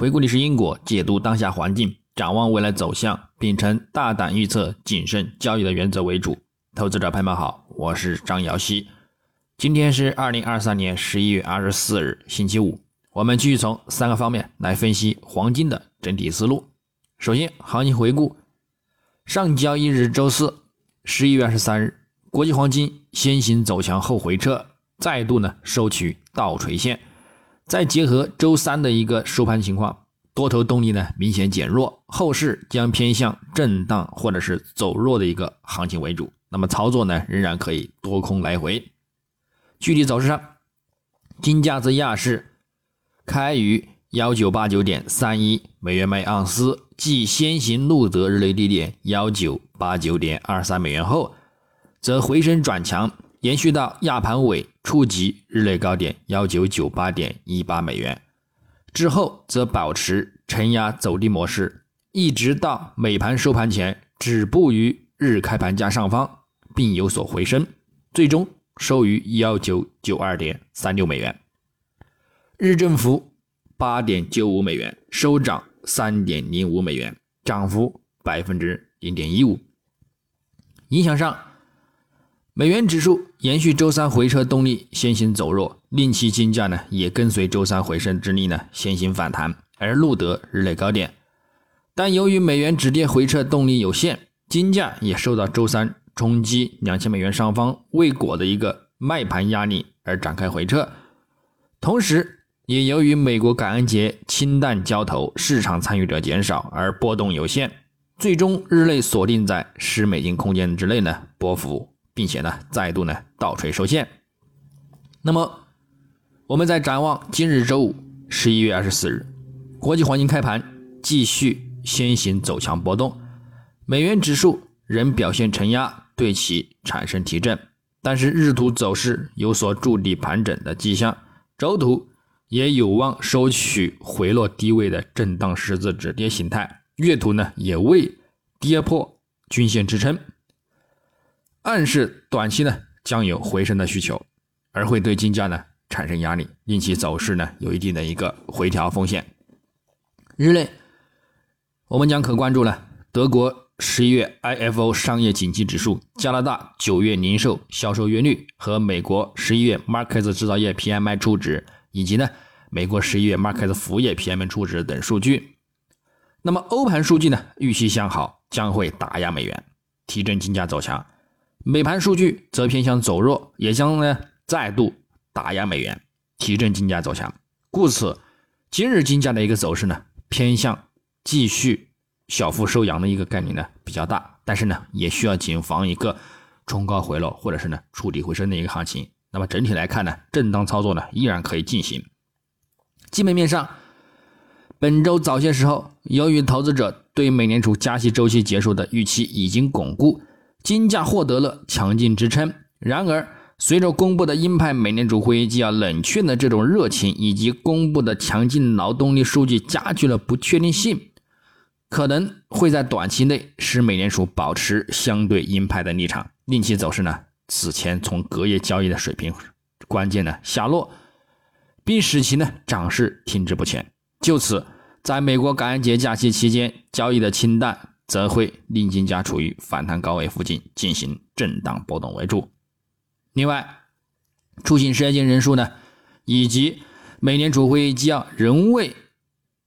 回顾历史因果，解读当下环境，展望未来走向，秉承大胆预测、谨慎交易的原则为主。投资者朋友们好，我是张瑶希。今天是二零二三年十一月二十四日，星期五。我们继续从三个方面来分析黄金的整体思路。首先，行情回顾：上交易日周四，十一月二十三日，国际黄金先行走强后回撤，再度呢收取倒垂线。再结合周三的一个收盘情况，多头动力呢明显减弱，后市将偏向震荡或者是走弱的一个行情为主。那么操作呢仍然可以多空来回。具体走势上，金价则亚市开于幺九八九点三一美元每盎司，继先行录得日内低点幺九八九点二三美元后，则回升转强。延续到亚盘尾触及日内高点幺九九八点一八美元之后，则保持承压走低模式，一直到美盘收盘前止步于日开盘价上方，并有所回升，最终收于幺九九二点三六美元，日振幅八点九五美元，收涨三点零五美元，涨幅百分之零点一五。影响上。美元指数延续周三回撤动力先行走弱，令其金价呢也跟随周三回升之力呢先行反弹，而录得日内高点。但由于美元止跌回撤动力有限，金价也受到周三冲击两千美元上方未果的一个卖盘压力而展开回撤。同时，也由于美国感恩节清淡交投，市场参与者减少而波动有限，最终日内锁定在十美金空间之内呢波幅。并且呢，再度呢倒锤收线。那么，我们再展望今日周五十一月二十四日，国际黄金开盘继续先行走强波动，美元指数仍表现承压，对其产生提振，但是日图走势有所筑底盘整的迹象，周图也有望收取回落低位的震荡十字止跌形态，月图呢也未跌破均线支撑。暗示短期呢将有回升的需求，而会对金价呢产生压力，令其走势呢有一定的一个回调风险。日内，我们将可关注呢德国十一月 IFO 商业景气指数、加拿大九月零售销售月率和美国十一月 Markets 制造业 PMI 初值，以及呢美国十一月 Markets 服务业 PMI 初值等数据。那么欧盘数据呢预期向好，将会打压美元，提振金价走强。美盘数据则偏向走弱，也将呢再度打压美元，提振金价走强。故此，今日金价的一个走势呢，偏向继续小幅收阳的一个概率呢比较大，但是呢也需要谨防一个冲高回落或者是呢触底回升的一个行情。那么整体来看呢，震荡操作呢依然可以进行。基本面上，本周早些时候，由于投资者对美联储加息周期结束的预期已经巩固。金价获得了强劲支撑。然而，随着公布的鹰派美联储会议纪要冷却的这种热情，以及公布的强劲劳动力数据加剧了不确定性，可能会在短期内使美联储保持相对鹰派的立场，令其走势呢此前从隔夜交易的水平关键呢下落，并使其呢涨势停滞不前。就此，在美国感恩节假期期间交易的清淡。则会令金价处于反弹高位附近进行震荡波动为主。另外，出行失业金人数呢，以及美联储会议纪要仍为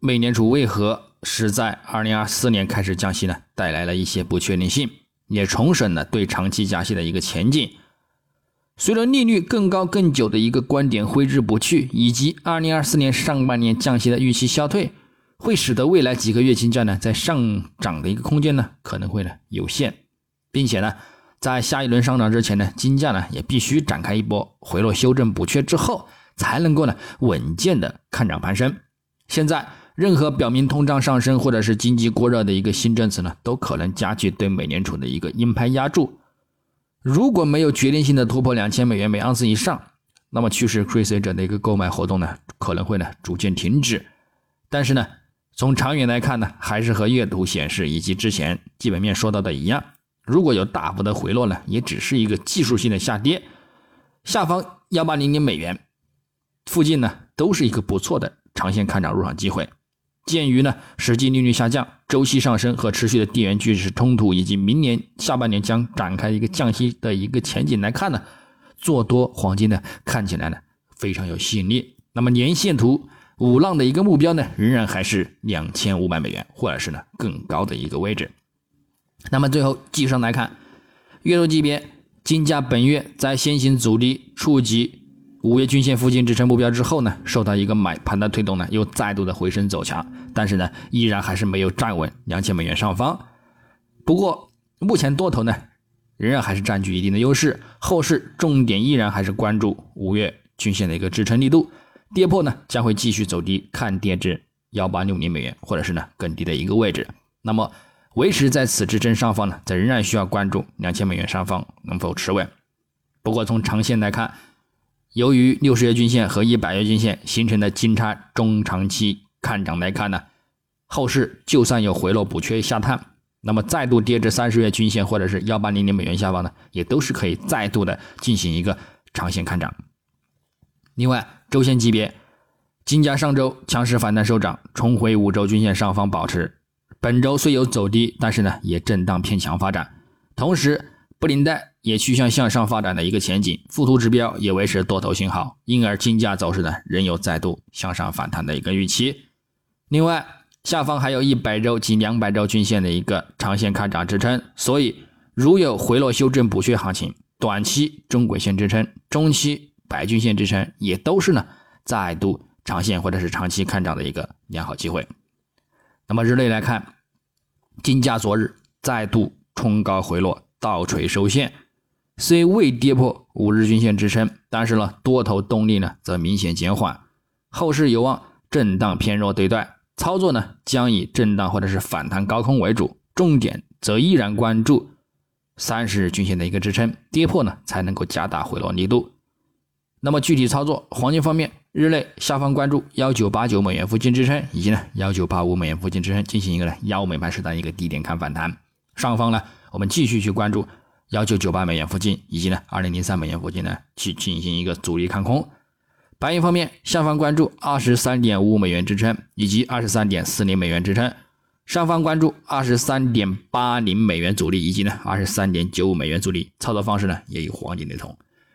美联储为何是在二零二四年开始降息呢，带来了一些不确定性，也重申了对长期加息的一个前景。随着利率更高更久的一个观点挥之不去，以及二零二四年上半年降息的预期消退。会使得未来几个月金价呢，在上涨的一个空间呢，可能会呢有限，并且呢，在下一轮上涨之前呢，金价呢也必须展开一波回落修正补缺之后，才能够呢稳健的看涨攀升。现在任何表明通胀上升或者是经济过热的一个新政策呢，都可能加剧对美联储的一个鹰派压注。如果没有决定性的突破两千美元每盎司以上，那么趋势追随者的一个购买活动呢，可能会呢逐渐停止。但是呢。从长远来看呢，还是和月图显示以及之前基本面说到的一样，如果有大幅的回落呢，也只是一个技术性的下跌，下方1800美元附近呢，都是一个不错的长线看涨入场机会。鉴于呢实际利率下降、周期上升和持续的地缘局势冲突，以及明年下半年将展开一个降息的一个前景来看呢，做多黄金呢看起来呢非常有吸引力。那么年线图五浪的一个目标呢，仍然还是两千五百美元，或者是呢更高的一个位置。那么最后技术上来看，月度级别金价本月在先行阻力触及。五月均线附近支撑目标之后呢，受到一个买盘的推动呢，又再度的回升走强，但是呢，依然还是没有站稳两千美元上方。不过目前多头呢，仍然还是占据一定的优势，后市重点依然还是关注五月均线的一个支撑力度，跌破呢将会继续走低，看跌至幺八六零美元或者是呢更低的一个位置。那么维持在此支撑上方呢，则仍然需要关注两千美元上方能否持稳。不过从长线来看，由于六十月均线和一百月均线形成的金叉中长期看涨来看呢，后市就算有回落补缺下探，那么再度跌至三十月均线或者是幺八零零美元下方呢，也都是可以再度的进行一个长线看涨。另外，周线级别，金价上周强势反弹收涨，重回五周均线上方保持，本周虽有走低，但是呢也震荡偏强发展，同时。布林带也趋向向上发展的一个前景，附图指标也维持多头信号，因而金价走势呢仍有再度向上反弹的一个预期。另外，下方还有一百周及两百周均线的一个长线看涨支撑，所以如有回落修正补缺行情，短期中轨线支撑、中期百均线支撑也都是呢再度长线或者是长期看涨的一个良好机会。那么日内来看，金价昨日再度冲高回落。倒锤收线，虽未跌破五日均线支撑，但是呢，多头动力呢则明显减缓，后市有望震荡偏弱对待，操作呢将以震荡或者是反弹高空为主，重点则依然关注三十日均线的一个支撑，跌破呢才能够加大回落力度。那么具体操作，黄金方面，日内下方关注幺九八九美元附近支撑，以及呢幺九八五美元附近支撑，进行一个呢幺美盘时的一个低点看反弹，上方呢。我们继续去关注幺九九八美元附近，以及呢二零零三美元附近呢去进行一个阻力看空。白银方面，下方关注二十三点五五美元支撑，以及二十三点四零美元支撑；上方关注二十三点八零美元阻力，以及呢二十三点九五美元阻力。操作方式呢也与黄金雷同。